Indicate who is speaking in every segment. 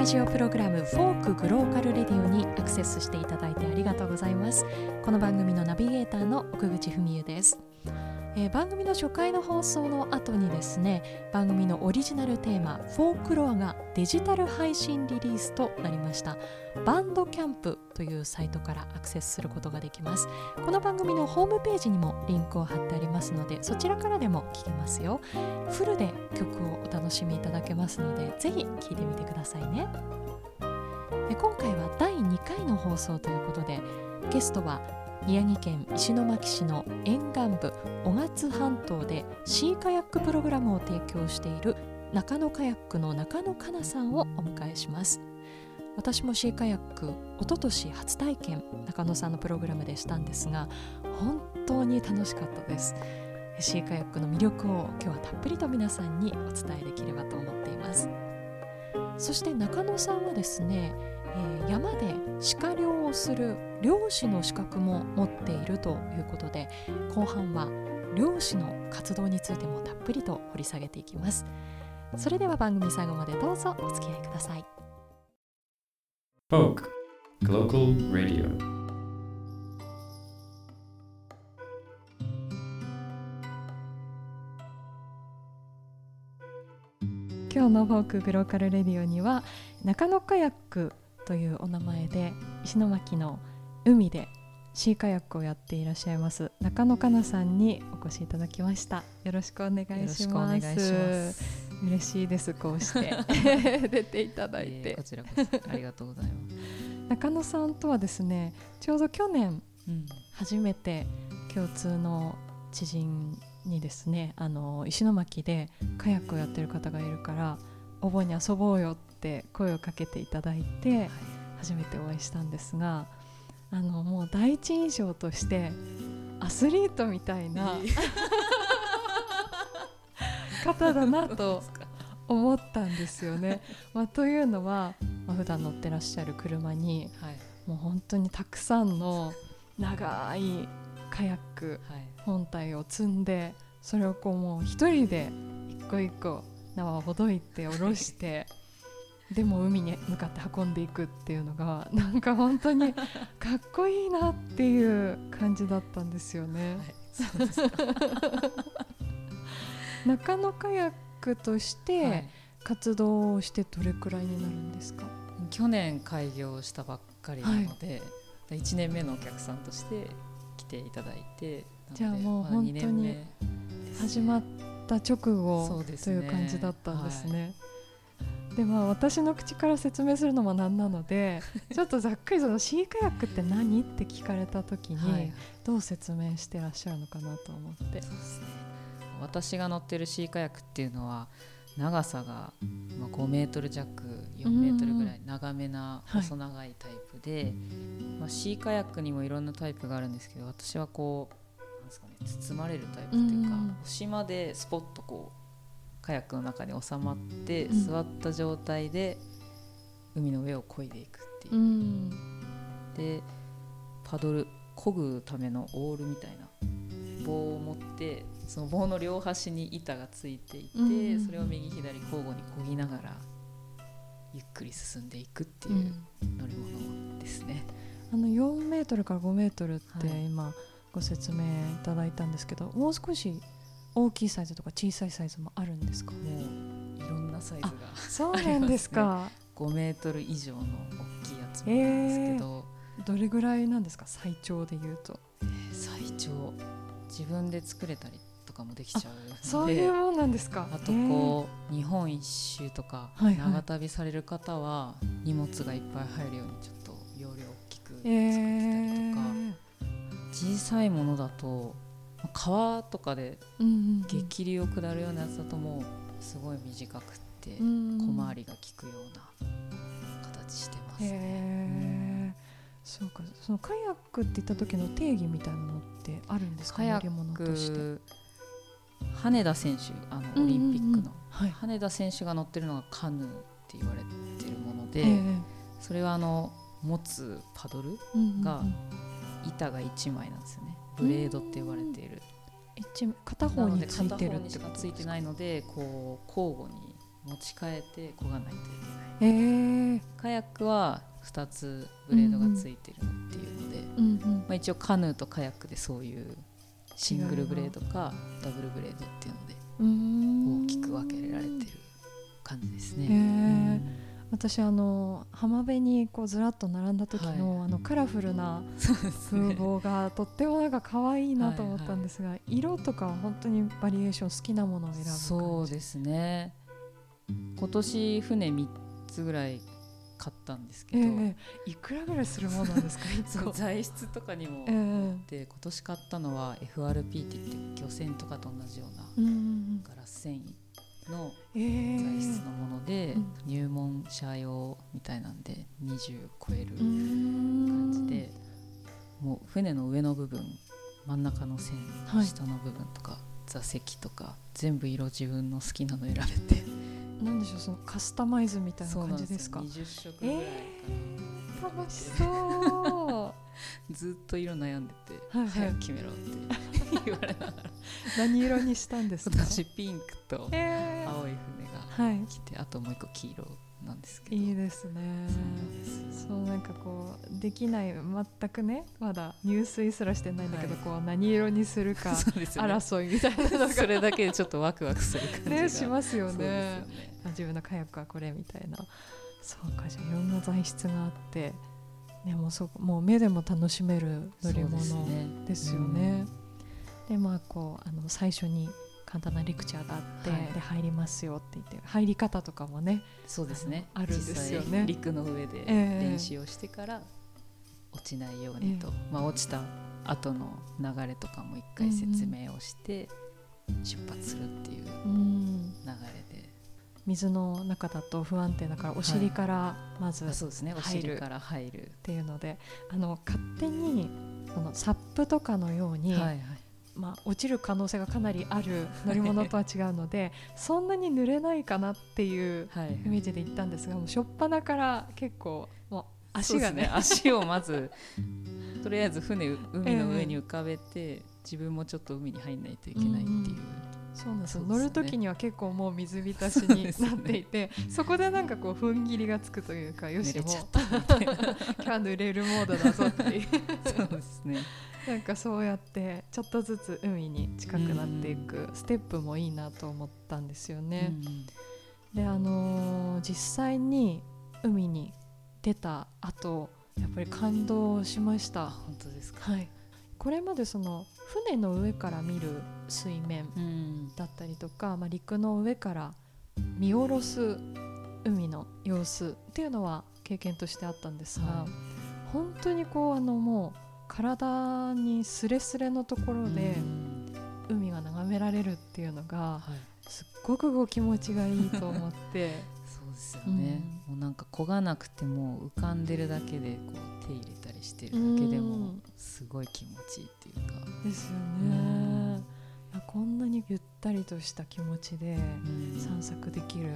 Speaker 1: ラジオプログラムフォークグローカルレディオにアクセスしていただいてありがとうございます。この番組のナビゲーターの奥口文恵です。えー、番組の初回の放送の後にですね番組のオリジナルテーマ「フォークロア」がデジタル配信リリースとなりました。バンドキャンプというサイトからアクセスすることができます。この番組のホームページにもリンクを貼ってありますのでそちらからでも聞けますよ。フルで曲をお楽しみいただけますのでぜひ聴いてみてくださいね。で今回は第2回の放送ということでゲストは宮城県石巻市の沿岸部雄勝半島でシーカヤックプログラムを提供している中野カヤックの中野かなさんをお迎えします。私もシーカヤックおととし初体験中野さんのプログラムでしたんですが本当に楽しかったです。シーカヤックの魅力を今日はたっぷりと皆さんにお伝えできればと思っています。そして中野さんはですねえー、山で鹿猟をする漁師の資格も持っているということで後半は漁師の活動についてもたっぷりと掘り下げていきます。それでは番組最後までどうぞお付き合いください。
Speaker 2: Folk Global Radio.
Speaker 1: 今日のフォークグローカルレディオには中野カヤックというお名前で石巻の海でシーカヤックをやっていらっしゃいます中野かなさんにお越しいただきました。よろしくお願いします嬉しいですこうして。出ていただいて、え
Speaker 3: ー、こちらこそありがとうございます。
Speaker 1: 中野さんとはですねちょうど去年、うん、初めて共通の知人にですねあの石巻でカヤックをやってる方がいるからお盆に遊ぼうよって声をかけていただいて初めてお会いしたんですがあのもう第一印象としてアスリートみたいな方だなと思ったんですよね。まあ、というのは、まあ、普段乗ってらっしゃる車に、はい、もう本当にたくさんの長いカヤック本体を積んでそれをこうもう一人で一個一個縄をほどいて下ろして でも海に向かって運んでいくっていうのがなんか本当にかっこいいなっていう感じだったんですよね。中野カヤックとして活動をしてどれくらいになるんですか、はい、
Speaker 3: 去年開業したばっかりなので、はい、1年目のお客さんとして来ていただいて
Speaker 1: じゃあもう本当に始まった直後という感じだったんですね。でまあ私の口から説明するのもなんなので ちょっとざっくりそのシーカヤックって何？って聞かれた時にどう説明してらっしゃるのかなと思って。はい、
Speaker 3: 私が乗ってるシーカヤックっていうのは長さがまあ5メートル弱4メートルぐらい長めな細長いタイプで、はい、まあ、シーカヤックにもいろんなタイプがあるんですけど私はこうなんですかね包まれるタイプっていうか、お島でスポッとこうカヤックの中に収まって座った状態で海の上を漕いでいくっていう、うん、でパドル漕ぐためのオールみたいな棒を持ってその棒の両端に板がついていて、うん、それを右左交互に漕ぎながらゆっくり進んでいくっていう乗り物ですね。
Speaker 1: あの4メートルから5メートルって今ご説明いただいたんですけど、はい、もう少し大きいサイズとか小さいサイズもあるんですか？
Speaker 3: もういろんなサイズが
Speaker 1: そうなんですか。
Speaker 3: 5メートル以上の大きいやつもあるんですけど、
Speaker 1: えー、どれぐらいなんですか？最長でいうと、
Speaker 3: えー、最長。自分で作れたりとかもできちゃう
Speaker 1: そういうもんなんですか。
Speaker 3: あとこう、えー、日本一周とか長旅される方は荷物がいっぱい入るようにちょっと容量大きく作ってたりとか、えー、小さいものだと川とかで激流を下るようなやつだともうすごい短くって小回りが利くような形してますね。
Speaker 1: そうかそのカヤックって言った時の定義みたいなのってあるんですか？
Speaker 3: カヤック羽田選手あのオリンピックの、はい、羽田選手が乗ってるのがカヌーって言われてるもので、えー、それはあの持つパドルが板が1枚なんですよね。ブレードって言われている。
Speaker 1: 一片方についてる
Speaker 3: ってしかついてないのでこう交互に持ち替えて漕がないとい
Speaker 1: えー
Speaker 3: けない。カヤックは2つブレードがついてるのっていうので、
Speaker 1: うんうん
Speaker 3: まあ、一応カヌーとカヤックでそういうシングルブレードかダブルブレードっていうので大きく分けられてる感じですね。
Speaker 1: 私あの浜辺にこうずらっと並んだ時の,、
Speaker 3: はい。
Speaker 1: あのカラフルな風
Speaker 3: ね
Speaker 1: 貌がとってもなんか可愛いなと思ったんですが、色とかは本当にバリエーション好きなものを選ぶ感じ
Speaker 3: そうですね。今年船3つぐらい買ったんですけど、
Speaker 1: ええいくらぐらいするものなんですか？
Speaker 3: そう
Speaker 1: も
Speaker 3: 材質とかにも、
Speaker 1: ええ
Speaker 3: で今年買ったのは FRP って言って漁船とかと同じようなガラス繊維の材質のもので、
Speaker 1: うん。
Speaker 3: 入門者用みたいなんで20超える感じで、もう船の上の部分真ん中の線、
Speaker 1: はい。
Speaker 3: 下の部分とか座席とか全部色自分の好きなの選べて
Speaker 1: なんでしょうそのカスタマイズみたいな感じですか？
Speaker 3: そうなんですよ。20色ぐらいかな、
Speaker 1: 楽しそ
Speaker 3: ずっと色悩んでて、
Speaker 1: はいはい。
Speaker 3: 早く決めろって言われながら。
Speaker 1: う何色にしたんですか？
Speaker 3: 私ピンクと
Speaker 1: ええ
Speaker 3: 青い船が
Speaker 1: はい。
Speaker 3: 来てあともう一個黄色なんですけど。
Speaker 1: いいですね。
Speaker 3: そうです
Speaker 1: そうなんかこうできない全くねまだ入水すらしてないんだけど、
Speaker 3: はい。
Speaker 1: こう何色にするか 争いみたいなのが。
Speaker 3: それだけでちょっとワクワクする感じが。
Speaker 1: ねしますよね自分のカヤックはこれみたいな。そうかじゃあいろんな材質があって、ね、もうそもう目でも楽しめる乗り物
Speaker 3: ですね。
Speaker 1: ですよね。でまあこうあの最初に簡単なレクチャーがあって、
Speaker 3: はい。
Speaker 1: で入りますよって言って入り方とかもね
Speaker 3: そうですね。
Speaker 1: あるんですよね。
Speaker 3: 実際陸の上で
Speaker 1: ええ。
Speaker 3: 練習をしてから落ちないようにと、
Speaker 1: え
Speaker 3: まあ、落ちた後の流れとかも一回説明をして出発するっていう流
Speaker 1: うん。
Speaker 3: れで、
Speaker 1: 水の中だと不安定だからお尻からまずっ
Speaker 3: あそうですね。お
Speaker 1: 入る。
Speaker 3: 尻から入る。
Speaker 1: ていうのであの勝手にこのサップとかのように、
Speaker 3: はいはい。
Speaker 1: まあ、落ちる可能性がかなりある乗り物とは違うので そんなに濡れないかなっていう
Speaker 3: はい。
Speaker 1: イメージで行ったんですがもう初っ端から結構もう足がね。
Speaker 3: そうです足をまずとりあえず船海の上に浮かべて、自分もちょっと海に入んないといけないっていう、
Speaker 1: うんそうなんですよ乗る時には結構もう水浸しになっていてそ,、こでなんかこう踏ん切りがつくというかよしもう
Speaker 3: 濡れちゃった。みたいな
Speaker 1: 今日は濡れるモードだぞっていう。
Speaker 3: そうですね。
Speaker 1: なんかそうやってちょっとずつ海に近くなっていくステップもいいなと思ったんですよね。
Speaker 3: うん
Speaker 1: であのー実際に海に出た後やっぱり感動しまし
Speaker 3: あ
Speaker 1: た。
Speaker 3: 本当ですか、
Speaker 1: はい、これまでその船の上から見る水面
Speaker 3: うん。
Speaker 1: だったりとか、まあ、陸の上から見下ろす海の様子っていうのは経験としてあったんですが、
Speaker 3: はい。
Speaker 1: 本当にこうあのもう体にスレスレのところで
Speaker 3: うん。
Speaker 1: 海が眺められるっていうのが
Speaker 3: はい。
Speaker 1: すっごくご気持ちがいいと思って。
Speaker 3: そうですよね、もうなんか漕がなくても浮かんでるだけでこう手入れたりしてるだけで
Speaker 1: う
Speaker 3: も
Speaker 1: ん。
Speaker 3: すごい気持ちいいっていうか、
Speaker 1: ですよ
Speaker 3: うん。
Speaker 1: ね。こんなにゆったりとした気持ちで
Speaker 3: うん。
Speaker 1: 散策できる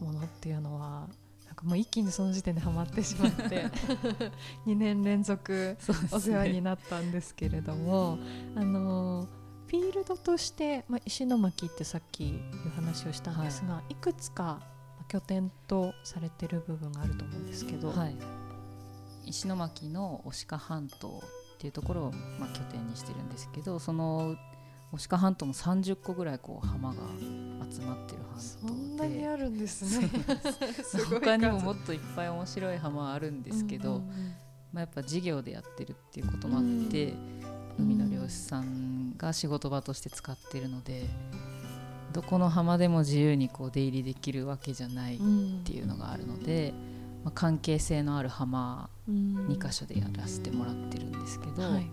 Speaker 1: ものっていうのはなんかもう一気にその時点でハマってしまって 2年連続お世話になったんですけれども、あのフィールドとして、まあ、石巻ってさっきいう話をしたんですが、い、くつかまあ拠点とされてる部分があると思うんですけど、
Speaker 3: はい、石巻の牡鹿半島っていうところを、まあ、拠点にしてるんですけどその牡鹿半島も30個ぐらいこう浜が集まってる
Speaker 1: そ
Speaker 3: 半島で。
Speaker 1: んなにあるんですね。す
Speaker 3: 他にも
Speaker 1: 数
Speaker 3: もっといっぱい面白い浜はあるんですけど、
Speaker 1: うんうんうん。
Speaker 3: まあ、やっぱ事業でやってるっていうこともあって、
Speaker 1: うん。
Speaker 3: 海の漁師さんが仕事場として使ってるのでどこの浜でも自由にこう出入りできるわけじゃないっ
Speaker 1: うん
Speaker 3: ていうのがあるので、まあ、関係性のある浜
Speaker 1: うん
Speaker 3: 2か所でやらせてもらってるんですけど、
Speaker 1: はい。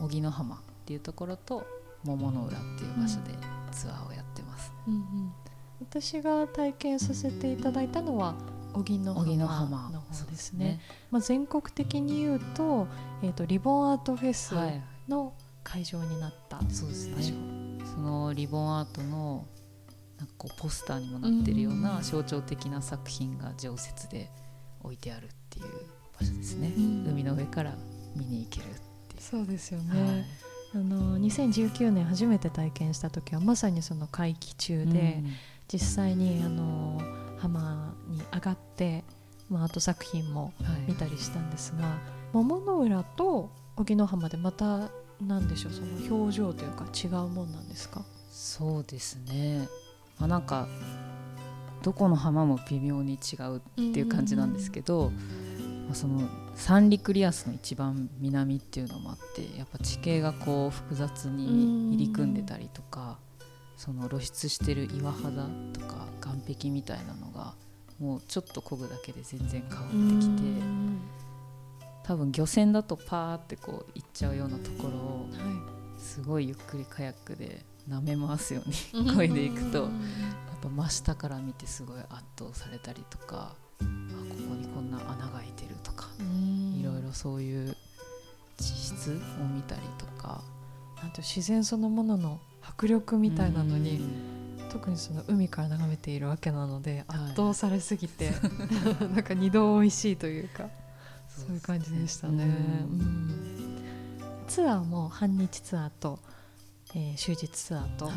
Speaker 3: 荻野浜っていうところと桃の浦っていう場所でツアーをやってます。
Speaker 1: うんうん。私が体験させていただいたのは荻野浜
Speaker 3: 浜。
Speaker 1: の方ですね。まあ、全国的に言うと,、えー、とリボンアートフェス
Speaker 3: はい、
Speaker 1: の会場になった
Speaker 3: そうです
Speaker 1: 場所、
Speaker 3: ね。そのリボンアートのなんかこうポスターにもなってるよう
Speaker 1: うん
Speaker 3: な象徴的な作品が常設で置いてあるっていう場所ですね。
Speaker 1: うん。
Speaker 3: 海の上から見に行けるっていう。
Speaker 1: そうですよ
Speaker 3: はい。
Speaker 1: ね、あの2019年初めて体験した時はまさにその会期中で、実際にあの浜に上がって、まあ、アート作品も見たりしたんですが、桃の浦と荻野浜でまた何でしょう？その表情というか違うもんなんですか？
Speaker 3: そうですね、まあ、なんかどこの浜も微妙に違うっていう感じなんですけど、まあ、その三陸リアスの一番南っていうのもあってやっぱ地形がこう複雑に入り組んでたりとかその露出してる岩肌とか岸壁みたいなのがもうちょっと漕ぐだけで全然変わってきて多分漁船だとパーってこう行っちゃうようなところをすごいゆっくりカヤックで舐め回すように 漕いでいくとやっぱ真下から見てすごい圧倒されたりとかあここにこんな穴が開いてるとかいろいろそういう地質を見たりとか
Speaker 1: なんと自然そのものの迫力みたいなのに、
Speaker 3: うん。
Speaker 1: 特にその海から眺めているわけなので
Speaker 3: はい。
Speaker 1: 圧倒されすぎて、なんか二度美味しいというかそういう感じでしたね。ツアーも半日ツアーと、えー終日ツアーと
Speaker 3: はい。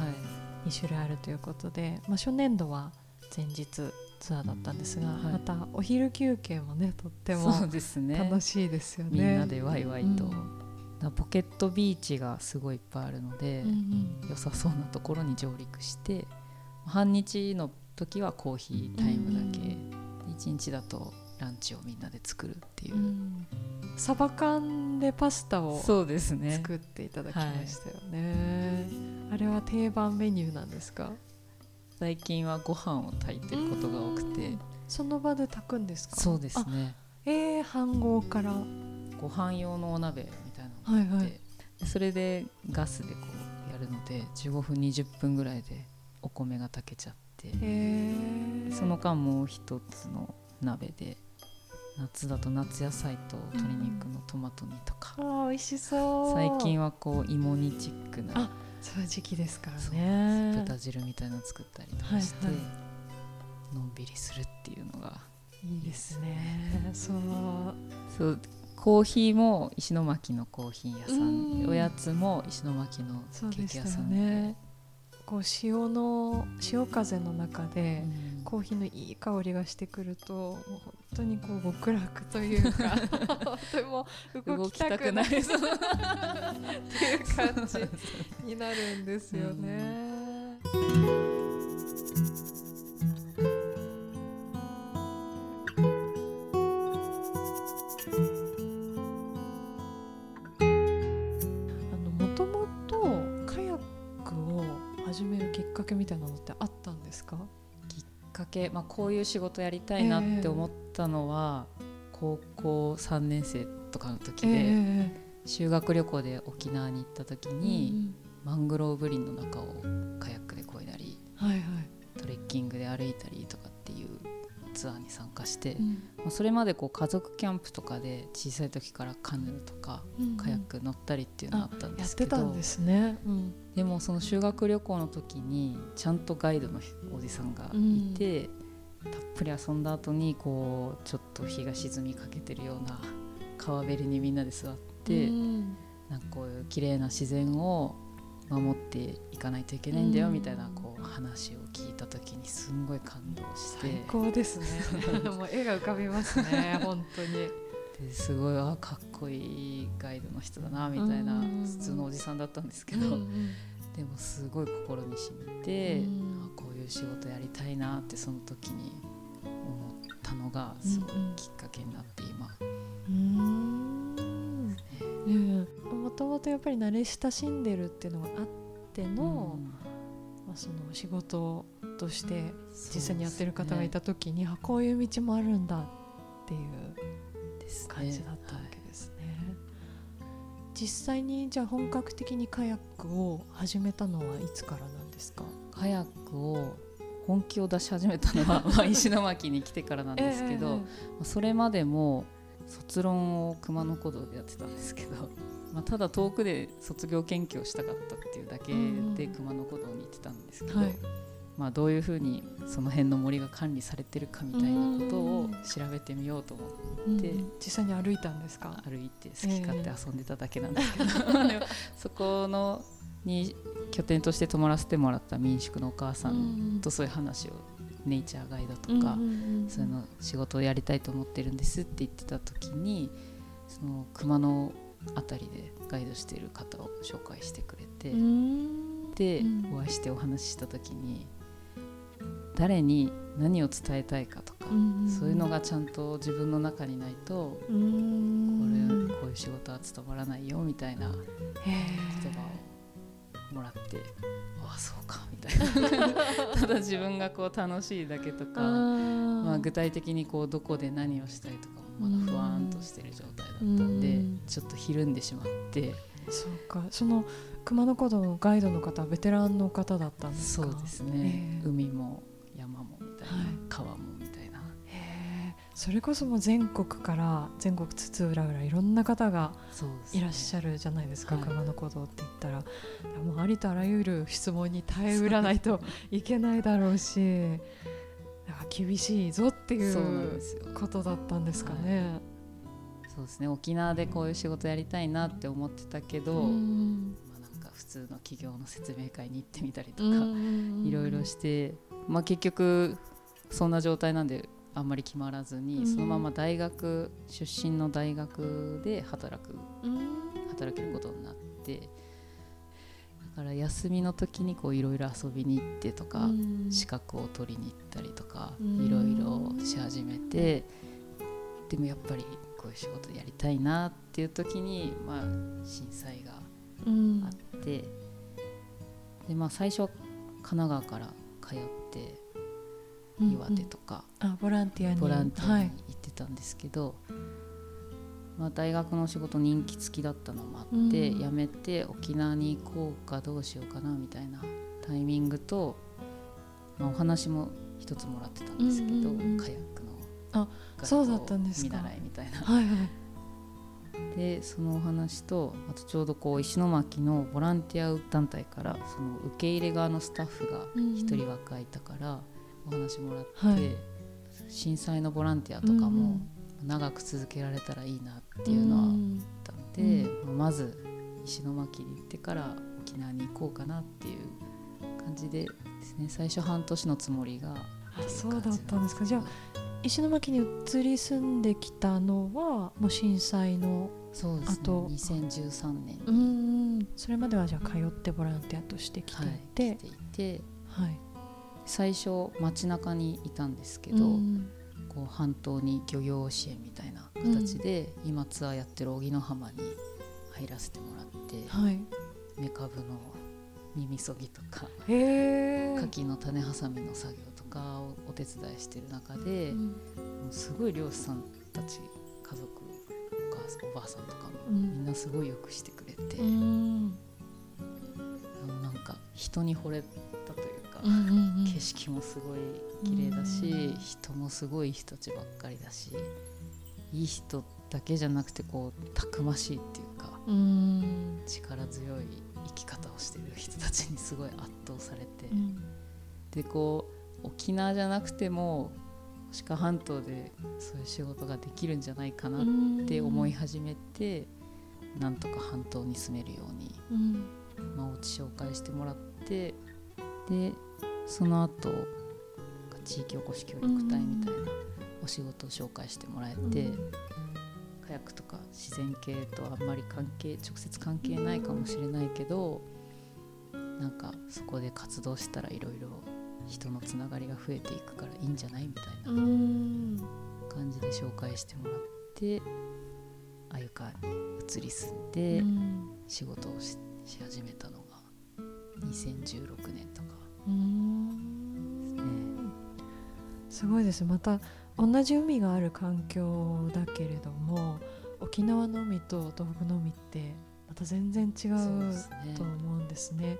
Speaker 1: 2種類あるということで、まあ、初年度は前日ツアーだったんですが、
Speaker 3: はい。
Speaker 1: またお昼休憩もねとっても楽しいですよね。
Speaker 3: みんなでワイワイと、
Speaker 1: うん。
Speaker 3: ポケットビーチがすごいいっぱいあるので、
Speaker 1: うんうん。
Speaker 3: 良さそうなところに上陸して半日の時はコーヒータイムだけ、一日だとランチをみんなで作るっていう、
Speaker 1: うん。サバ缶でパスタを
Speaker 3: そうですね。
Speaker 1: 作っていただきましたよね、あれは定番メニューなんですか？
Speaker 3: 最近はご飯を炊いてることが多くて。
Speaker 1: その場で炊くんですか？
Speaker 3: そうです
Speaker 1: あ
Speaker 3: ね
Speaker 1: えー、飯盒から。は
Speaker 3: ご飯用のお鍋みたいなのがあって、
Speaker 1: いはい。
Speaker 3: でそれでガスでこうやるので15分20分ぐらいでお米が炊けちゃって。
Speaker 1: えー、
Speaker 3: その間もう一つの鍋で夏だと夏野菜と鶏肉のトマト煮とか、
Speaker 1: あー美味しそう。
Speaker 3: 最近はこう芋煮チックな
Speaker 1: あそういう時期ですからね。
Speaker 3: 豚汁みたいなの作ったりとかして、
Speaker 1: はいは
Speaker 3: のんびりするっていうのが。
Speaker 1: いいですね。そう。
Speaker 3: そうコーヒーも石巻のコーヒー屋さん。
Speaker 1: うん。
Speaker 3: おやつも石巻のケーキ屋さんで
Speaker 1: ねこう潮の潮風の中で、
Speaker 3: うん。
Speaker 1: コーヒーのいい香りがしてくるともう本当にこう極楽というか とても動きたくない。っていう感じになるんですよね。
Speaker 3: こういう仕事やりたいなって思ったのは、高校3年生とかの時で、
Speaker 1: え
Speaker 3: 修学旅行で沖縄に行った時
Speaker 1: え
Speaker 3: に、マングローブ林の中をカヤックで漕いだり
Speaker 1: はいはい。
Speaker 3: トレッキングで歩いたりとかっていうツアーに参加して、
Speaker 1: うん。
Speaker 3: まあそれまでこう家族キャンプとかで小さい時からカヌーとかカヤック乗ったりっていうのがあったんですけど、
Speaker 1: てたんですね。うん。
Speaker 3: でもその修学旅行の時にちゃんとガイドのおじさんがいて、たっぷり遊んだ後にこうちょっと日が沈みかけてるような川べりにみんなで座って、
Speaker 1: うん
Speaker 3: なんかこういう綺麗な自然を守っていかないといけないんだよ
Speaker 1: うん
Speaker 3: みたいなこう話を聞いた時にすんごい感動して
Speaker 1: 最高ですね。もう絵が浮かびますね。本当に。
Speaker 3: ですごいあかっこいいガイドの人だなみたいな
Speaker 1: うん
Speaker 3: 普通のおじさんだったんですけど、でもすごい心に染みて、いう仕事やりたいなってその時に思ったのがすごいきっかけになって今、
Speaker 1: もともとやっぱり慣れ親しんでるっていうのがあっての、まあ、その仕事として実際にやってる方がいた時に、あこういう道もあるんだっていう感じだったわけですね。実際にじゃあ本格的にカヤックを始めたのはいつからなんですか？
Speaker 3: カヤックを本気を出し始めたのはまあ石巻に来てからなんですけど、まあそれまでも卒論を熊野古道でやってたんですけど、まあ、ただ遠くで卒業研究をしたかったっていうだけで熊野古道に行ってたんですけど、
Speaker 1: はい。
Speaker 3: まあ、どういうふうにその辺の森が管理されてるかみたいなことを調べてみようと思って
Speaker 1: うん。実際に歩いたんですか？
Speaker 3: 歩いて好き勝手遊んでただけなんですけど、でもそこのに拠点として泊まらせてもらった民宿のお母さんとそういう話をネイチャーガイドとか、そういうの仕事をやりたいと思ってるんですって言ってた時にその熊の辺りでガイドしている方を紹介してくれて、でお会いしてお話しした時に誰に何を伝えたいかとか、そういうのがちゃんと自分の中にないと、これこういう仕事は務まらないよみたいな言葉をもらってああそうかみたいな。ただ自分がこう楽しいだけとかまあ、具体的にこうどこで何をしたいとかもまだ不安としてる状態だったんでちょっとひるんでしまって。
Speaker 1: そうか。その熊野古道のガイドの方はベテランの方だったんです
Speaker 3: か？そうですね、えー、海も山もみたいな、はい、川も
Speaker 1: それこそもう全国から全国津々浦々いろんな方がいらっしゃるじゃないですか、ね、熊野古道って言ったら、はい、もうありとあらゆる質問に耐えうらないといけないだろうし 厳しいぞっていうことだったんですかね。
Speaker 3: そうですね。沖縄でこういう仕事やりたいなって思ってたけど、まあ、なんか普通の企業の説明会に行ってみたりとかいろいろして、まあ、結局そんな状態なんであんまり決まらずに、そのまま大学出身の大学で働く、働けることになってだから休みの時にいろいろ遊びに行ってとか、資格を取りに行ったりとかいろいろし始めてでもやっぱりこういう仕事やりたいなっていう時に、まあ、震災があって、でまあ、最初は神奈川から通って岩手とか、
Speaker 1: うん。うん、あボランティアに。
Speaker 3: ボランティアに行ってたんですけど、はい、まあ、大学の仕事人気付きだったのもあって、うん、辞めて沖縄に行こうかどうしようかなみたいなタイミングと、まあ、お話も一つもらってたんですけど、うんうんうん、カヤックの
Speaker 1: あそうだったんです
Speaker 3: 見習いみたいな。はいはい。でそのお話とあとちょうどこう石巻のボランティア団体からその受け入れ側のスタッフが1人若いたから、お話もらって、はい、震災のボランティアとかも長く続けられたらいいなっていうのはあったので、うん、まず石巻に行ってから沖縄に行こうかなっていう感じでですね最初半年のつもりが
Speaker 1: あそうだったんですか。じゃあ石巻に移り住んできたのはもう震災の
Speaker 3: そうですね2013年。
Speaker 1: うん。それまではじゃあ通ってボランティアとして来ていて、はい、来ていて、
Speaker 3: はい、最初街中にいたんですけど、うん、こう半島に漁業支援みたいな形で、うん、今ツアーやってる荻野浜に入らせてもらって、はい、メカブの耳そぎとか牡蠣の種挟みの作業とかをお手伝いしてる中で、うん、もうすごい漁師さんたち家族お母さんおばあさんとかも、みんなすごいよくしてくれて、うん、なんか人に惚れ景色もすごい綺麗だし、人もすごい人たちばっかりだしいい人だけじゃなくてこうたくましいっていうか、力強い生き方をしてる人たちにすごい圧倒されて、でこう沖縄じゃなくても鹿半島でそういう仕事ができるんじゃないかなって思い始めて、なんとか半島に住めるように、まあ、お家紹介してもらってでその後地域おこし協力隊みたいなお仕事を紹介してもらえて、カヤックとか自然系とあんまり関係直接関係ないかもしれないけどなんかそこで活動したらいろいろ人のつながりが増えていくからいいんじゃないみたいな感じで紹介してもらって鮎川に移り住んで仕事をし始めたのが2016年とか
Speaker 1: すごいですまた同じ海がある環境だけれども沖縄の海と東北の海ってまた全然違うと思うんですね。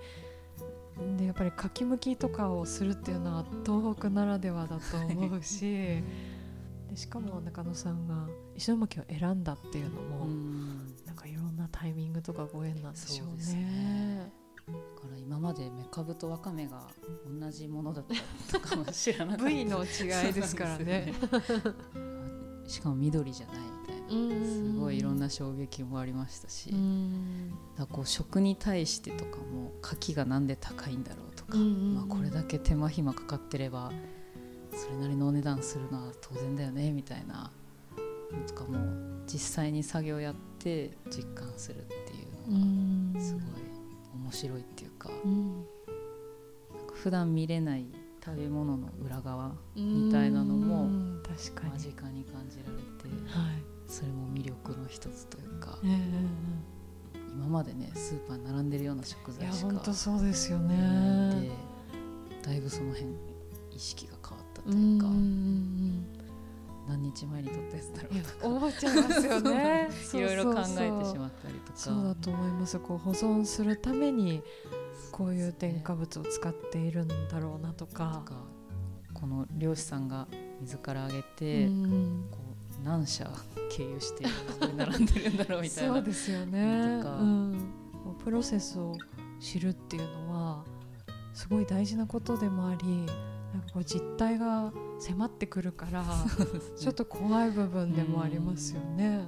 Speaker 1: でやっぱりかきむきとかをするっていうのは東北ならではだと思うし でしかも中野さんが石巻を選んだっていうのもなんかいろんなタイミングとかご縁なんでしょうね。
Speaker 3: だから今までメカブとワカメが同じものだったとかも知らなかった
Speaker 1: 部位の違いですからね。
Speaker 3: しかも緑じゃないみたいなすごいいろんな衝撃もありましたし、
Speaker 1: うん。
Speaker 3: だこう食に対してとかも牡蠣がなんで高いんだろうとか、まあ、これだけ手間暇かかってればそれなりのお値段するのは当然だよねみたいなのとかも実際に作業やって実感するっていうのがすごい面白いっていうか,、
Speaker 1: うん。
Speaker 3: なんか普段見れない食べ物の裏側みたいなのも
Speaker 1: うん確かに。
Speaker 3: 間近に感じられて
Speaker 1: はい。
Speaker 3: それも魅力の一つというか
Speaker 1: ええ
Speaker 3: 今までねスーパーに並んでるような食材しか
Speaker 1: 本当そうですよね。
Speaker 3: だいぶその辺意識が変わったと
Speaker 1: う
Speaker 3: いうか、
Speaker 1: んうん
Speaker 3: 何日前に撮ったやつだろ
Speaker 1: う思っちゃいますよね。
Speaker 3: いろいろ考えてしまったりとか。
Speaker 1: そうだと思いますこう保存するためにこういう添加物を使っているんだろうなと
Speaker 3: と
Speaker 1: か
Speaker 3: かこの漁師さんが水からあげて、
Speaker 1: うん。
Speaker 3: こう何社経由してここに並んでるんだろうみたいな。
Speaker 1: そうですよね、
Speaker 3: とか。
Speaker 1: うん、プロセスを知るっていうのはすごい大事なことでもありなんかこう実態が迫ってくるからちょっと怖い部分でもありますよね。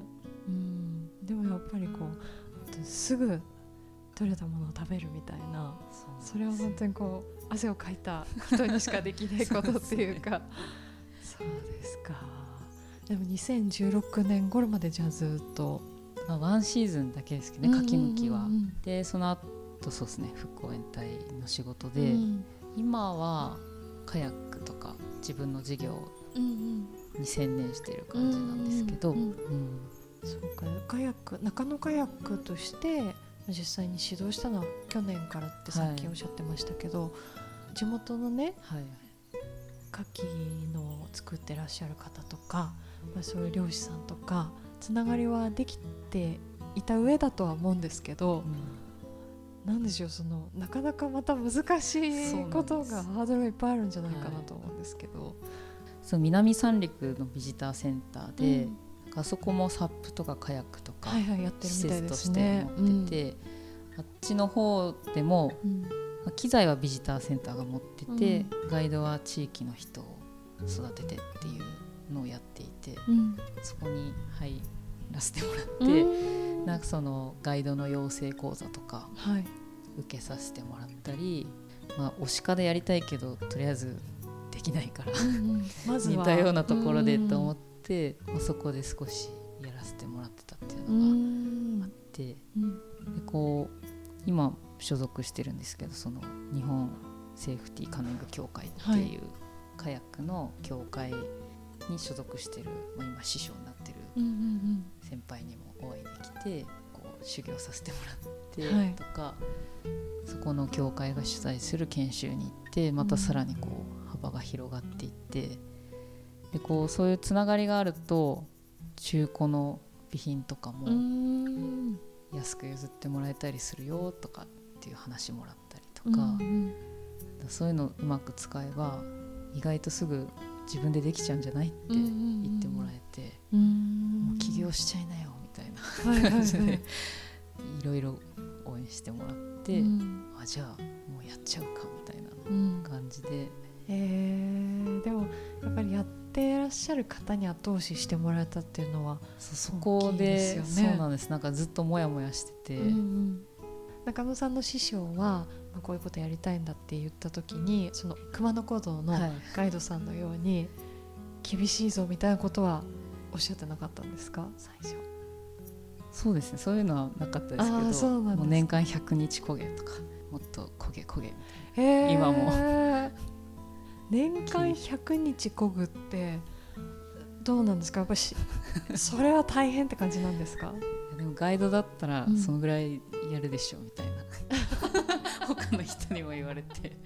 Speaker 1: うん、でもやっぱりこうすぐ取れたものを食べるみたいな
Speaker 3: そ
Speaker 1: れは本当にこう汗をかいた人にしかできないことっていうか。そうですか。でも2016年頃までじゃあずっと
Speaker 3: まあ、ワンシーズンだけですけどねかきむきは。でその後そうですね復興延隊の仕事
Speaker 1: うん
Speaker 3: で、
Speaker 1: うん。
Speaker 3: 今はカヤックとか自分の事業
Speaker 1: うん
Speaker 3: に専念している感じなんですけど、
Speaker 1: うんうん
Speaker 3: うん。
Speaker 1: そう。かカヤック中野カヤックとして実際に指導したのは去年からってさっきおっしゃってましたけど、地元のね
Speaker 3: はい
Speaker 1: 牡蠣の作ってらっしゃる方とか、まあ、そういう漁師さんとかつながりはできていた上だとは思うんですけど、なんでしょうそのなかなかまた難しいことがハードルがいっぱいあるんじゃないかなと思うんですけど。
Speaker 3: そう南三陸のビジターセンターで、
Speaker 1: うん。
Speaker 3: あそこもサップとかカヤックとか
Speaker 1: はいはいやってる
Speaker 3: 施
Speaker 1: みたいで
Speaker 3: 設として
Speaker 1: すね。
Speaker 3: 持ってて、あっちの方でも、
Speaker 1: うん。
Speaker 3: まあ機材はビジターセンターが持ってて、ガイドは地域の人を育ててっていうのをやっていて
Speaker 1: うん。
Speaker 3: そこに入らせてもらって、
Speaker 1: うん。
Speaker 3: なんかそのガイドの養成講座とか
Speaker 1: はい
Speaker 3: 受けさせてもらったり、まあ、推し科でやりたいけどとりあえずできないから
Speaker 1: まずは。
Speaker 3: 似たようなところでと思
Speaker 1: っ
Speaker 3: って、まあ、そこで少しやらせてもらってたっていう
Speaker 1: う
Speaker 3: のが
Speaker 1: ん。
Speaker 3: あって、
Speaker 1: うん。
Speaker 3: でこう今所属してるんですけどその日本セーフティーカヌー部協会って
Speaker 1: はい
Speaker 3: いうカヤックの協会に所属してる、まあ、今師匠になってる先輩にもお会いできてこう修行させてもらって
Speaker 1: はい。
Speaker 3: とか、そこの協会が主催する研修に行ってまたさらにこう幅が広がっていってでこうそういうつながりがあると中古の備品とかも
Speaker 1: ん。
Speaker 3: 安く譲ってもらえたりするよとかっていう話もらったりと
Speaker 1: うん
Speaker 3: か,、
Speaker 1: うん。
Speaker 3: そういうのうまく使えば意外とすぐ自分でできちゃうんじゃないって言ってもらえて、
Speaker 1: うん。
Speaker 3: もう起業しちゃいなよみたいな
Speaker 1: はいはいはい。
Speaker 3: 感じでいろいろ応援してもらって、
Speaker 1: うん。
Speaker 3: あじゃあもうやっちゃうかみたいな
Speaker 1: うん。
Speaker 3: 感じで。
Speaker 1: えー。でもやっぱりやってらっしゃる方に後押ししてもらえたっていうのは、
Speaker 3: そそこで
Speaker 1: ですよね。
Speaker 3: そうなんです。なんかずっとモヤモヤしてて、
Speaker 1: うんうん。中野さんの師匠は、まあ、こういうことやりたいんだって言った時にその熊野古道の
Speaker 3: はい。
Speaker 1: ガイドさんのように厳しいぞみたいなことはおっしゃってなかったんですか？最初
Speaker 3: そうですね。そういうのはなかったですけ
Speaker 1: あーそうなん
Speaker 3: もう年間100日焦げとかもっと焦げ焦げ。みたい
Speaker 1: へー。
Speaker 3: 今も。
Speaker 1: 年間100日こぐってどうなんですか？やっぱし それは大変って感じなんですか？
Speaker 3: でもガイドだったら
Speaker 1: うん。
Speaker 3: そのぐらいやるでしょみたいな、他の人にも言われて。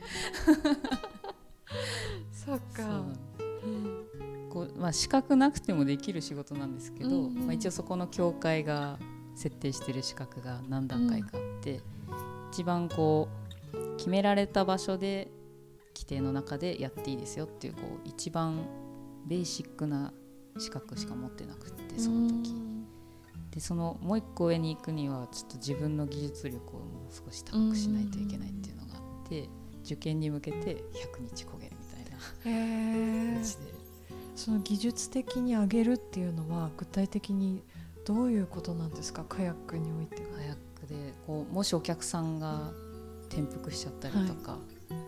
Speaker 1: そっか
Speaker 3: こう、まあ、資格なくてもできる仕事なんですけど、
Speaker 1: うんうん。
Speaker 3: まあ、一応そこの協会が設定してる資格が何段階かあって、一番こう決められた場所で規定の中でやっていいですよっていうこう一番ベーシックな資格しか持ってなくってその時。でそのもう一個上に行くにはちょっと自分の技術力をもう少し高くしないといけないっていうのがあって受験に向けて100日焦げみたいな感じで
Speaker 1: その技術的に上げるっていうのは具体的にどういうことなんですか？カヤックにおいて
Speaker 3: カヤックでこうもしお客さんが転覆しちゃったりとか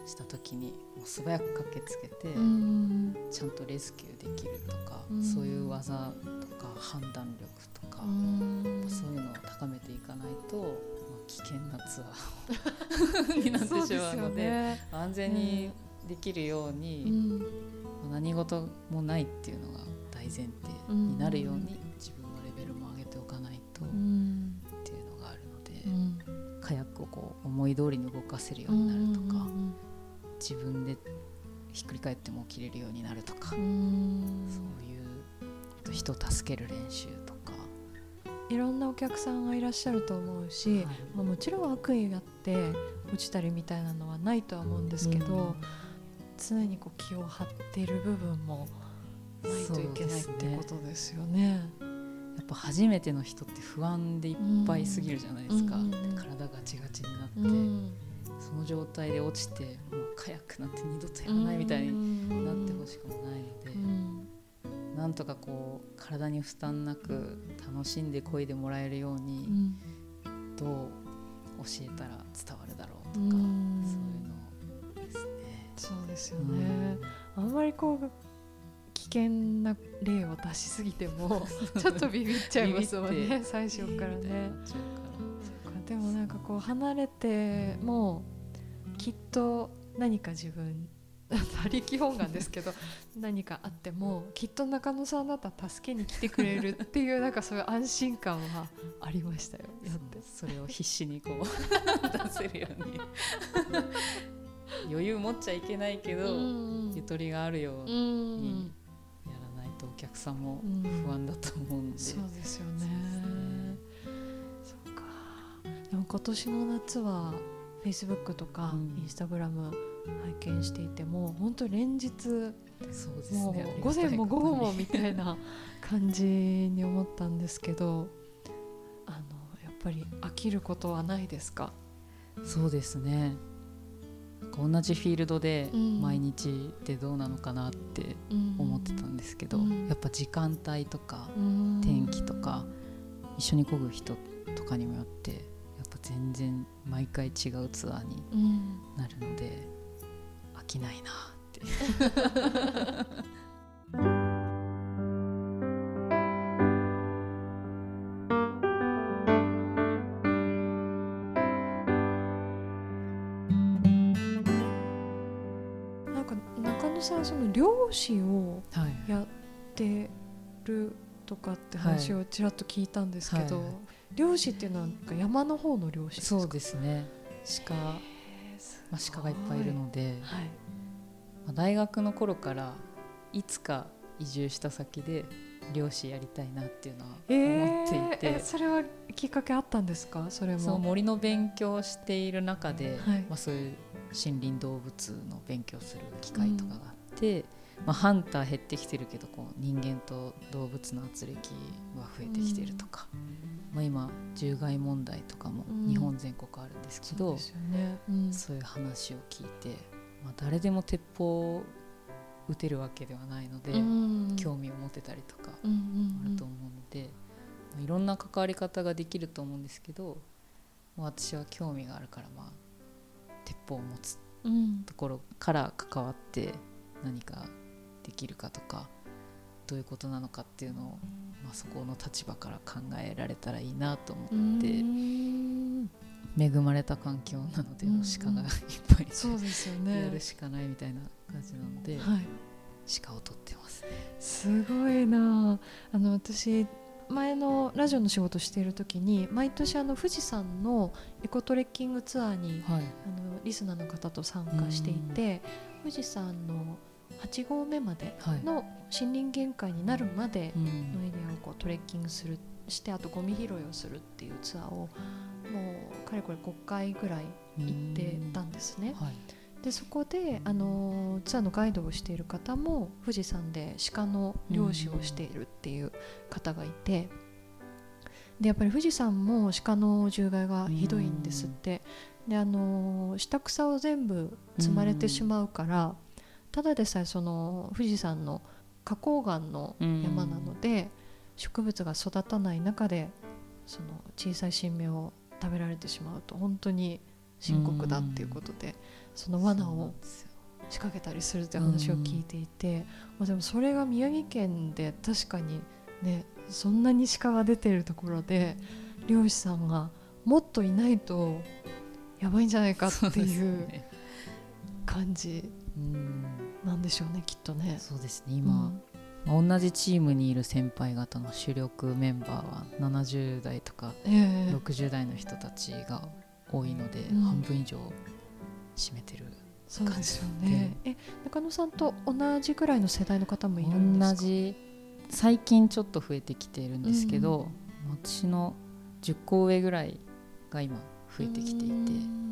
Speaker 3: した時に、もう素早く駆けつけて、
Speaker 1: うん
Speaker 3: ちゃんとレスキューできるとか、
Speaker 1: うん
Speaker 3: そういう技とか判断力とか、
Speaker 1: うん
Speaker 3: そういうのを高めていかないと、まあ危険なツアー になってしまうので
Speaker 1: ね。
Speaker 3: 安全にできるように、
Speaker 1: うん。
Speaker 3: 何事もないっていうのが大前提になるように自分のレベルも上げておかないとっ
Speaker 1: うん。
Speaker 3: ていうのがあるので、
Speaker 1: うん。
Speaker 3: カヤックをこう思い通りに動かせるようになるとか、
Speaker 1: うん
Speaker 3: 自分でひっくり返っても起きれるようになるとか、
Speaker 1: うん。
Speaker 3: そういう人を助ける練習とか、
Speaker 1: いろんなお客さんがいらっしゃると思うし、
Speaker 3: はい。
Speaker 1: まあ、もちろん悪意があって落ちたりみたいなのはないとは思うんですけど、
Speaker 3: うん
Speaker 1: 常にこう気を張っている部分もないといけないってことですよね。
Speaker 3: やっぱ初めての人って不安でいっぱいすぎるじゃないですか、
Speaker 1: うん。
Speaker 3: で体ガチガチになって、
Speaker 1: うん。
Speaker 3: その状態で落ちてもうカヤックなんて二度とやらないみたいになってほしくもないので、
Speaker 1: うん。
Speaker 3: なんとかこう体に負担なく楽しんで漕いでもらえるよう
Speaker 1: う
Speaker 3: に
Speaker 1: ん。
Speaker 3: どう教えたら伝わるだろうと
Speaker 1: う
Speaker 3: か、
Speaker 1: ん。
Speaker 3: そう。
Speaker 1: そうですよね、あんまりこう危険な例を出しすぎても ちょっとビビっちゃいますもんね最初からね。でもなんかこう離れてもきっと何か自分他力本願ですけど 何かあってもきっと中野さんだったら助けに来てくれるっていうなんかそういう安心感はありましたよ。やって。
Speaker 3: それを必死にこう 出せるように余裕持っちゃいけないけど、ゆとりがあるよう
Speaker 1: う
Speaker 3: に
Speaker 1: ん。
Speaker 3: やらないとお客さんも
Speaker 1: うん
Speaker 3: 不安だと思うんで、
Speaker 1: そうですよね。そうか。でも今年の夏は Facebook とか
Speaker 3: うん。
Speaker 1: Instagram 拝見していても本当連日
Speaker 3: そうです
Speaker 1: も
Speaker 3: ね
Speaker 1: う午前も午後もみたいな感じに思ったんですけどあのやっぱり飽きることはないですか？
Speaker 3: そうですね同じフィールドで
Speaker 1: うん。
Speaker 3: 毎日ってどうなのかなって思ってたんですけど、
Speaker 1: うん。
Speaker 3: やっぱ時間帯とか
Speaker 1: うん。
Speaker 3: 天気とか一緒に漕ぐ人とかにもよってやっぱ全然毎回違うツアーに
Speaker 1: うん。
Speaker 3: なるので飽きないなって
Speaker 1: 漁師を
Speaker 3: はい。
Speaker 1: やってるとかって話をちらっと聞いたんですけど、
Speaker 3: はい。はい
Speaker 1: 漁師っていうのはなんか山の方の漁師ですか？
Speaker 3: そうですね。鹿、まあ、鹿がいっぱいいるので、
Speaker 1: はい。
Speaker 3: まあ、大学の頃からいつか移住した先で漁師やりたいなっていうのは思っていて、
Speaker 1: えーえそれはきっかけあったんですか？それも。
Speaker 3: その森の勉強をしている中で、
Speaker 1: はい。
Speaker 3: まあ、そういう森林動物の勉強する機会とかがあって、まあ、ハンター減ってきてるけどこう人間と動物の圧力は増えてきてるとか、まあ、今獣害問題とかも
Speaker 1: うん。
Speaker 3: 日本全国あるんですけど、
Speaker 1: そうですよね、うん。
Speaker 3: そういう話を聞いて、まあ、誰でも鉄砲を撃てるわけではないので、
Speaker 1: うん。
Speaker 3: 興味を持てたりとか
Speaker 1: うんうんうん。
Speaker 3: あると思うので、まあいろんな関わり方ができると思うんですけど、まあ、私は興味があるから、まあ、鉄砲を持つ
Speaker 1: うん。
Speaker 3: ところから関わって何かできるかとかどういうことなのかっていうのを、まあ、そこの立場から考えられたらいいなと思って、
Speaker 1: うん。
Speaker 3: 恵まれた環境なので、
Speaker 1: うん
Speaker 3: 鹿がいっぱい
Speaker 1: そうですよ
Speaker 3: や
Speaker 1: ね
Speaker 3: るしかないみたいな感じなので、
Speaker 1: はい。
Speaker 3: 鹿を取ってます。ね。
Speaker 1: すごいな。あの私前のラジオの仕事している時に毎年あの富士山のエコトレッキングツアーに
Speaker 3: はい、
Speaker 1: あのリスナーの方と参加していて富士山の8合目まで
Speaker 3: はい。
Speaker 1: の森林限界になるまで
Speaker 3: うん。
Speaker 1: のエリアをこうトレッキングするしてあとゴミ拾いをするっていうツアーをもうかれこれ5回ぐらい行ってたんですね。
Speaker 3: はい。
Speaker 1: でそこで、あのーツアーのガイドをしている方も富士山で鹿の漁師をしているっていう方がいてでやっぱり富士山も鹿の獣害がひどいんですって。で、あのー下草を全部積まれてしまうからただでさえその富士山の花崗岩の山なので、植物が育たない中でその小さい新芽を食べられてしまうと本当に深刻だっていうことで、その罠を仕掛けたりするって話を聞いていて、まあ、でもそれが宮城県で確かにねそんなに鹿が出てるところで漁師さんがもっといないとやばいんじゃないかっていう感じなんでしょうねきっとね。
Speaker 3: そうですね今、まあ、同じチームにいる先輩方の主力メンバーは70代とか60代の人たちが多いので、うん、半分以上占めてる
Speaker 1: そうですよね。え中野さんと同じぐらいの世代の方もいるんですか？
Speaker 3: 同じ。最近ちょっと増えてきているんですけど、うん、私の10個上ぐらいが今増えてきていて。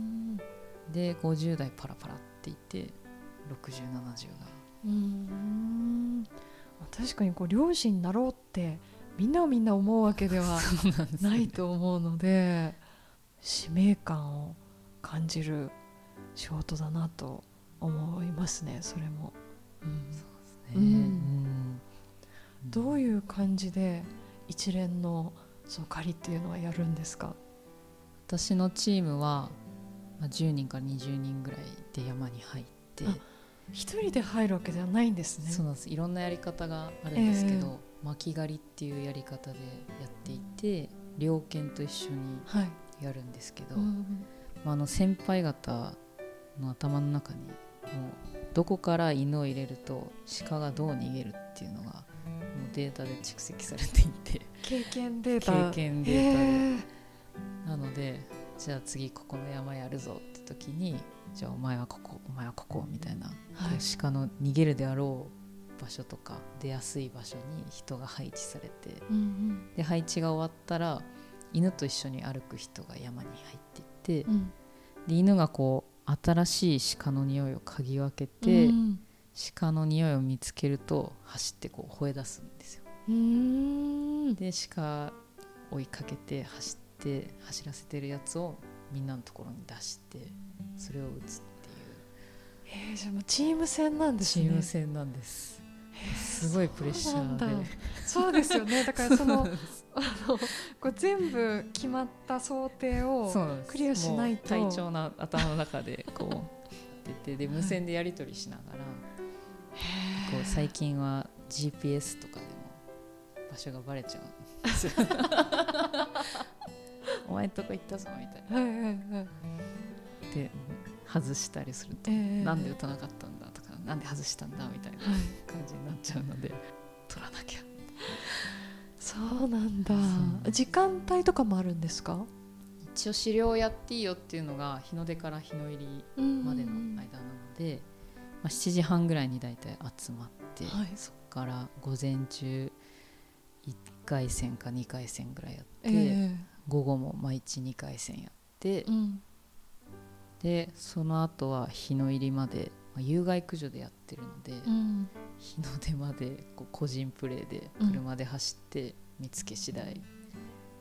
Speaker 3: で50代パラパラっていて6070が。
Speaker 1: うん。確かにこう漁師になろうってみんながみんな思うわけではないと思うので使命感を感じる仕事だなと思いますねそれも。うん、そうですね、うん、どういう感じで一連のその狩りっていうのはやるんですか？
Speaker 3: 私のチームは、まあ、10人から20人ぐらいで山に入って
Speaker 1: 一人で入るわけではないんですね。
Speaker 3: そうなんです。いろんなやり方があるんですけど、えー、巻き狩りっていうやり方でやっていて猟犬と一緒にやるんですけど、はいうん、まあ、あの先輩方の頭の中にもうどこから犬を入れると鹿がどう逃げるっていうのがもうデータで蓄積されていて
Speaker 1: 経験データ。
Speaker 3: 経験データで。なのでじゃあ次ここの山やるぞって時にじゃあお前はここお前はここみたいな、はい、鹿の逃げるであろう場所とか出やすい場所に人が配置されて、うんうん、で配置が終わったら犬と一緒に歩く人が山に入っていって、うん、で犬がこう新しい鹿の匂いを嗅ぎ分けて、うん、鹿の匂いを見つけると走ってこう吠え出すんですよ。で鹿追いかけて走って走らせてるやつをみんなのところに出してそれを打つって
Speaker 1: いう。えー、じゃあチーム戦なんですね。
Speaker 3: チーム戦なんです。すごいプレッシャーで。
Speaker 1: そうですよね。だからそのあのこう全部決まった想定をクリアしないと。
Speaker 3: 体調な頭の中でこう出てで無線でやり取りしながら、こう最近は GPS とかでも場所がバレちゃうんですよお前んとこ行ったぞ。みたいな。はいはいはい、で外したりすると、えー、なんで打たなかったんだとかなんで外したんだみたいな感じになっちゃうので、はい、取らなきゃ。
Speaker 1: そうなんだ。時間帯とかもあるんですか？
Speaker 3: 一応狩猟やっていいよっていうのが日の出から日の入りまでの間なので、まあ、7時半ぐらいに大体集まって、はい、そこから午前中1回戦か2回戦ぐらいやって、えー、午後も毎日2回戦やって、うん、でその後は日の入りまで、まあ、有害駆除でやってるので、うん、日の出までこう個人プレーで車で走って見つけ次第、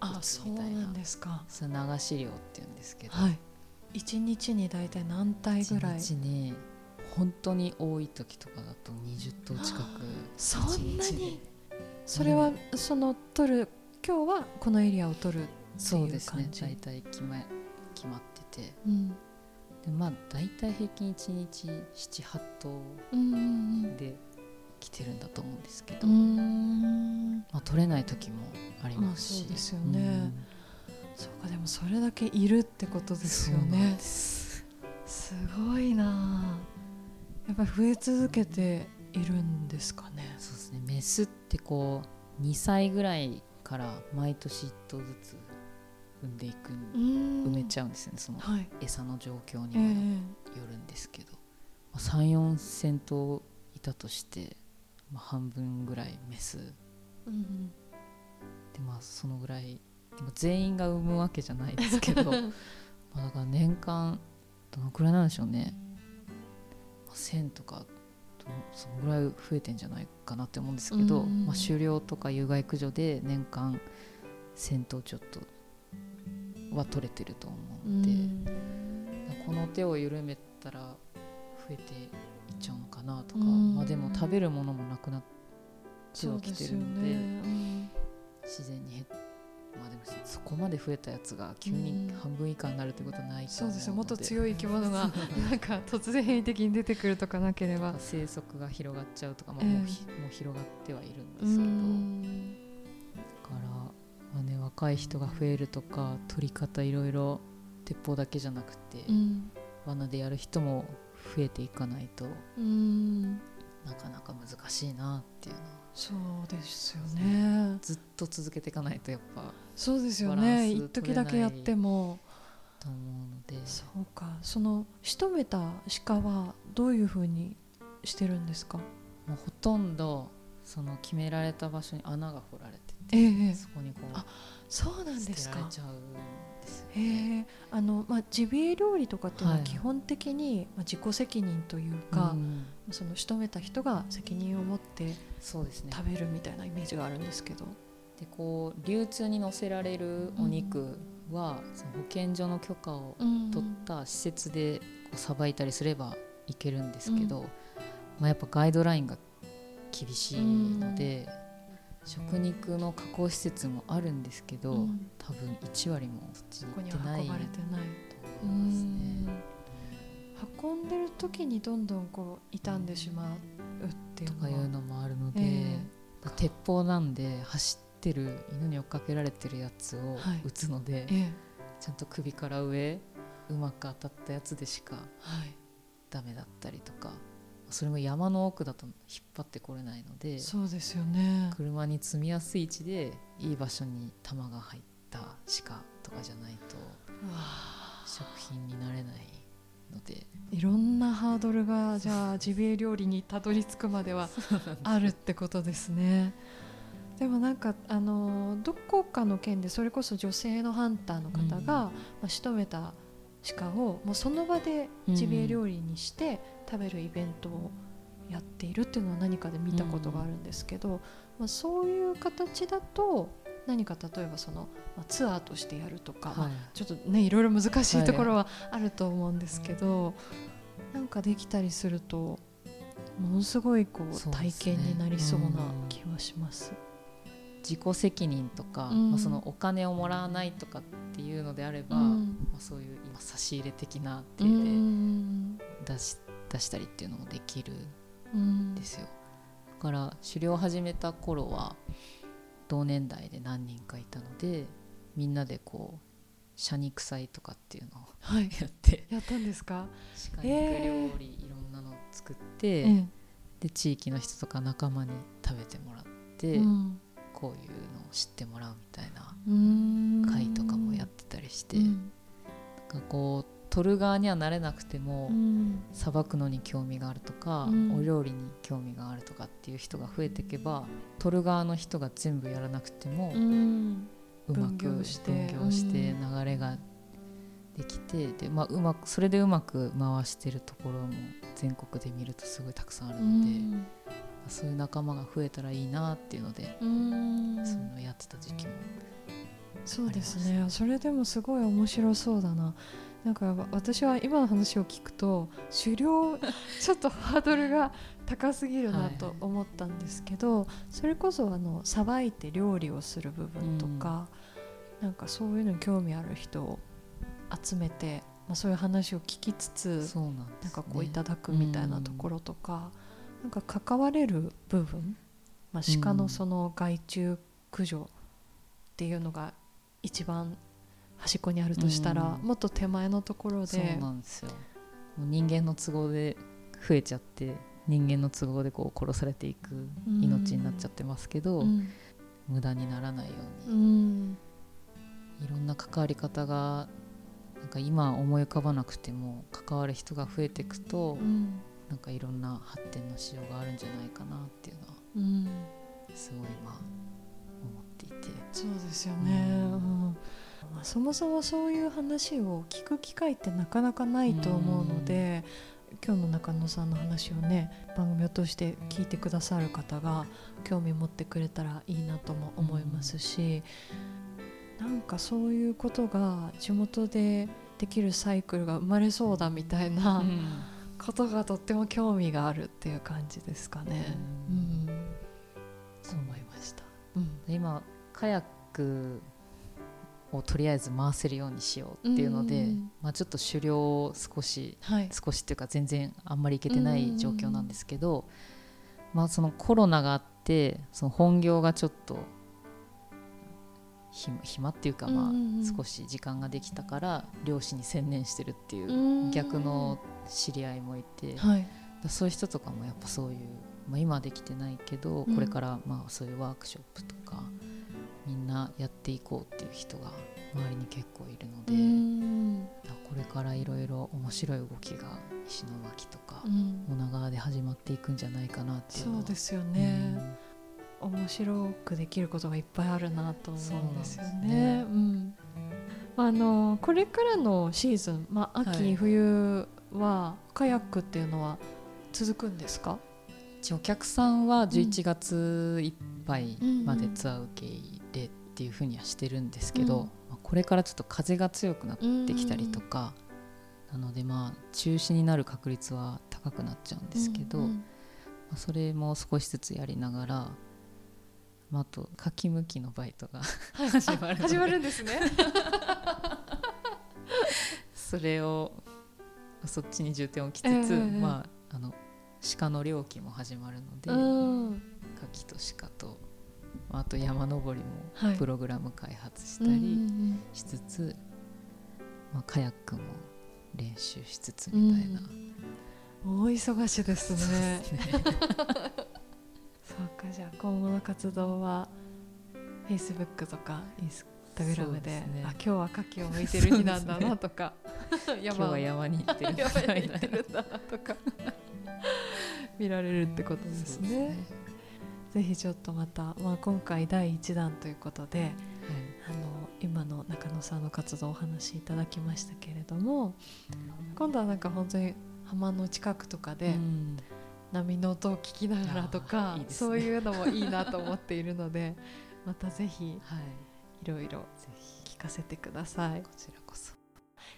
Speaker 1: あそうなんですか。
Speaker 3: それ流し漁っていうんですけど、
Speaker 1: はい、1日に大体何体ぐらい
Speaker 3: ？1日に本当に多い時とかだと20頭近く
Speaker 1: そんなに。それはその取る今日はこのエリアを取る
Speaker 3: そうですね。大体決ま決まってて、うん、でまあ大体平均1日78頭で来てるんだと思うんですけど、まあ、取れない時もありますし、
Speaker 1: そうですよね、うん、そうかでもそれだけいるってことですよね。す。ごいな。やっぱり増え続けているんですかね。
Speaker 3: そうですね。メスってこう2歳ぐらいから毎年1頭ずつ産んでいく埋めちゃうんですよねその餌の状況にもよるんですけど、まあ、34千頭いたとして、まあ、半分ぐらいメス、うん、でまあそのぐらいでも全員が産むわけじゃないですけど まあだから年間どのくらいなんでしょうね、まあ、1000とかそのぐらい増えてんじゃないかなって思うんですけど、まあ、狩猟とか有害駆除で年間1000頭ちょっとは取れてると思うんで、うん、この手を緩めたら増えていっちゃうのかなとか、うん、まあ、でも食べるものもなくなってはきてるので自然に減まあでもそこまで増えたやつが急に半分以下になるってことはない
Speaker 1: そうですよもっと強い生き物が なんか突然変異的に出てくるとかなければ。
Speaker 3: 生息が広がっちゃうとか、まあ、もう,、もう広がってはいるんですけど。だから、まあね、若い人が増えるとか取り方いろいろ鉄砲だけじゃなくて、うん、罠でやる人も増えていかないと、うん、なかなか難しいなっていうのは
Speaker 1: そうですよね。
Speaker 3: ずっと続けていかないとやっぱ
Speaker 1: そうですよね。一時だけやっても。
Speaker 3: と思うので。
Speaker 1: そうか。その仕留めた鹿はどういうふうにしてるんですか？も
Speaker 3: うほとんどその決められた場所に穴が掘られてて、
Speaker 1: ええ、
Speaker 3: そこにこう
Speaker 1: あそうなんですか。
Speaker 3: 捨てられちゃう
Speaker 1: へえあのまあジビエ料理とかっていうのは基本的に、はい、まあ、自己責任というか、うん、その仕留めた人が責任を持ってそうですね。食べるみたいなイメージがあるんですけど。
Speaker 3: でこう流通に載せられるお肉は、うん、その保健所の許可を取った施設でさばいたりすればいけるんですけど、うん、まあ、やっぱガイドラインが厳しいので、食肉の加工施設もあるんですけど、うん、多分1割もそっちに行ってないと思いますね。
Speaker 1: 運んでる時にどんどんこう傷んでしまうっていう
Speaker 3: とかいうのもあるので、えー、鉄砲なんで走ってる犬に追っかけられてるやつを撃つので、はいえ。ー、ちゃんと首から上うまく当たったやつでしかダメだったりとか、それも山の奥だと引っ張ってこれないので
Speaker 1: そうですよね。
Speaker 3: 車に積みやすい位置でいい場所に弾が入った鹿とかじゃないと食品になれないので。
Speaker 1: いろんなハードルがじゃあジビエ料理にたどり着くまではあるってことですね。でもなんかあのどこかの県でそれこそ女性のハンターの方が、うん、まあ、仕留めた鹿をもうその場でジビエ料理にして食べるイベントをやっているっていうのは何かで見たことがあるんですけど、うん、まあ、そういう形だと何か例えばその、まあ、ツアーとしてやるとか、はい、ちょっとねいろいろ難しいところはあると思うんですけど、はい、なんかできたりするとものすごいこう体験になりそうな気はします。
Speaker 3: 自己責任とか、うん、まあ、そのお金をもらわないとかっていうのであれば、うん、まあ、そういう今差し入れ的なっていうで出し出したりっていうのもできるん。ですよ。だから狩猟を始めた頃は同年代で何人かいたのでみんなでこう社肉祭とかっていうのを、はい、やって
Speaker 1: やったんですか？
Speaker 3: 鹿肉料理いろんなの作って、えー、で地域の人とか仲間に食べてもらって、うん、こういうのを知ってもらうみたいな会とかもやってたりして、うん、なんかこう取る側にはなれなくてもさば、くのに興味があるとか、うん、お料理に興味があるとかっていう人が増えていけば取る側の人が全部やらなくても、うまく分業して流れができてで、まあ、うまくそれでうまく回してるところも全国で見るとすごいたくさんあるので、うん、そういう仲間が増えたらいいなっていうので、そういうのやってた時期も
Speaker 1: そうですね。それでもすごい面白そうだな。なんか私は今の話を聞くと狩猟 ちょっとハードルが高すぎるなと思ったんですけど、はい、それこそあのさばいて料理をする部分とか、うん、なんかそういうのに興味ある人を集めて、まあ、そういう話を聞きつつなん、ね,、かこういただくみたいなところとか、うん、なんか関われる部分、まあ、鹿のその害虫駆除っていうのが一番端っこにあるとしたら、もっと手前のところでそう
Speaker 3: なんですよ。人間の都合で増えちゃって人間の都合でこう殺されていく命になっちゃってますけど、うん、無駄にならないように、うん、いろんな関わり方がなんか今思い浮かばなくても関わる人が増えていくと、うん、なんかいろんな発展のしようがあるんじゃないかなっていうのは、うん、すごい今思っていて。
Speaker 1: そうですよね、うん。まあ、そもそもそういう話を聞く機会ってなかなかないと思うので、今日の中野さんの話をね番組を通して聞いてくださる方が興味持ってくれたらいいなとも思いますし、うん、なんかそういうことが地元でできるサイクルが生まれそうだみたいなことがとっても興味があるっていう感じですかね。うん、うん、思いました、
Speaker 3: 今カヤックをとりあえず回せるようにしようっていうので、
Speaker 1: うん
Speaker 3: まあ、ちょっと狩猟を少し
Speaker 1: はい。
Speaker 3: 少しっていうか全然あんまり行けてない状況なんですけど、まあ、そのコロナがあってその本業がちょっと暇暇っていうかまあ
Speaker 1: うんうん。うん
Speaker 3: 少し時間ができたから漁師に専念してるっていう
Speaker 1: うん。
Speaker 3: 逆の知り合いもいて
Speaker 1: はい。
Speaker 3: だそういう人とかもやっぱそういう、まあ、今はできてないけど
Speaker 1: うん。
Speaker 3: これからまあそういうワークショップとかみんなやっていこうっていう人が周りに結構いるので。
Speaker 1: うん。
Speaker 3: だこれからいろいろ面白い動きが石巻とか
Speaker 1: うん。
Speaker 3: 女川で始まっていくんじゃないかなっていう
Speaker 1: そうですよね、面白くできることがいっぱいあるなと思うんですよ
Speaker 3: そう
Speaker 1: ね
Speaker 3: ね。
Speaker 1: うん。あのこれからのシーズン、まあ、秋、
Speaker 3: はい。
Speaker 1: 冬はカヤックっていうのは続くんですか？
Speaker 3: お客さんは11月いっぱいまで
Speaker 1: うん
Speaker 3: ツアー受け入れっていうふうにはしてるんですけど、
Speaker 1: うん。
Speaker 3: まあこれからちょっと風が強くなってきたりとか、なのでまあ中止になる確率は高くなっちゃうんですけど、
Speaker 1: うんうん
Speaker 3: まあそれも少しずつやりながら、まあ、あと書き向きのバイトが始まる
Speaker 1: 始まるんですね。
Speaker 3: それをそっちに重点を置きつつ、
Speaker 1: ええ
Speaker 3: まああの鹿の猟期も始まるので、
Speaker 1: うん。
Speaker 3: 牡蠣と鹿とまああと山登り
Speaker 1: はい。
Speaker 3: もプログラム開発したり
Speaker 1: ん
Speaker 3: しつつ、まあ、カヤックも練習しつつみたいな、
Speaker 1: うん。大忙しですね。
Speaker 3: そう
Speaker 1: かじゃあ今後の活動は Facebook とか Instagram で
Speaker 3: ね。
Speaker 1: あ今日は牡蠣を向いてる日なんだなとか。
Speaker 3: 今日は山に行ってる。
Speaker 1: 山に行ってるんだなとか。見られるってことです
Speaker 3: そう
Speaker 1: ね。ぜひちょっとまた、まあ、今回第1弾ということで
Speaker 3: はい。
Speaker 1: あの今の中野さんの活動をお話しいただきましたけれども今度はなんか本当に浜の近くとかで、
Speaker 3: うん
Speaker 1: 波の音を聞きながらと
Speaker 3: あ
Speaker 1: か
Speaker 3: ね。
Speaker 1: そういうのもいいなと思っているので またぜひ
Speaker 3: はい。
Speaker 1: いろいろ聞かせてください。
Speaker 3: こちらこそ。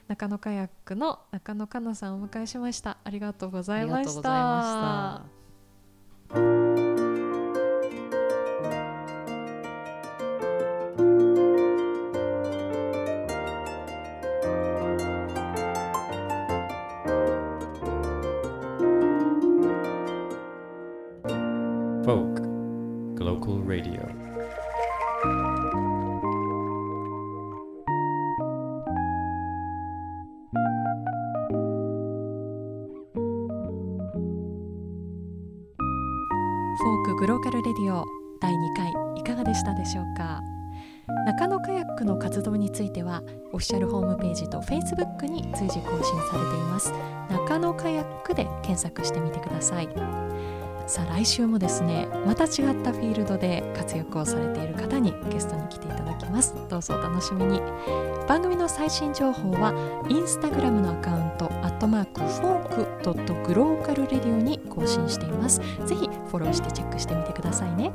Speaker 1: 中野カヤックの中野かなさんをお迎えしました。ありがとうございました。はオフィシャルホームページと Facebook に随時更新されています。中野カヤックで検索してみてください。さあ来週もですねまた違ったフィールドで活躍をされている方にゲストに来ていただきます。どうぞお楽しみに。番組の最新情報はインスタグラムのアカウントアットマークフォークドット glocal radio に更新しています。ぜひフォローしてチェックしてみてくださいね。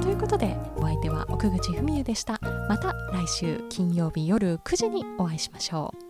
Speaker 1: ということで手は奥口文也でした。また来週金曜日夜9時にお会いしましょう。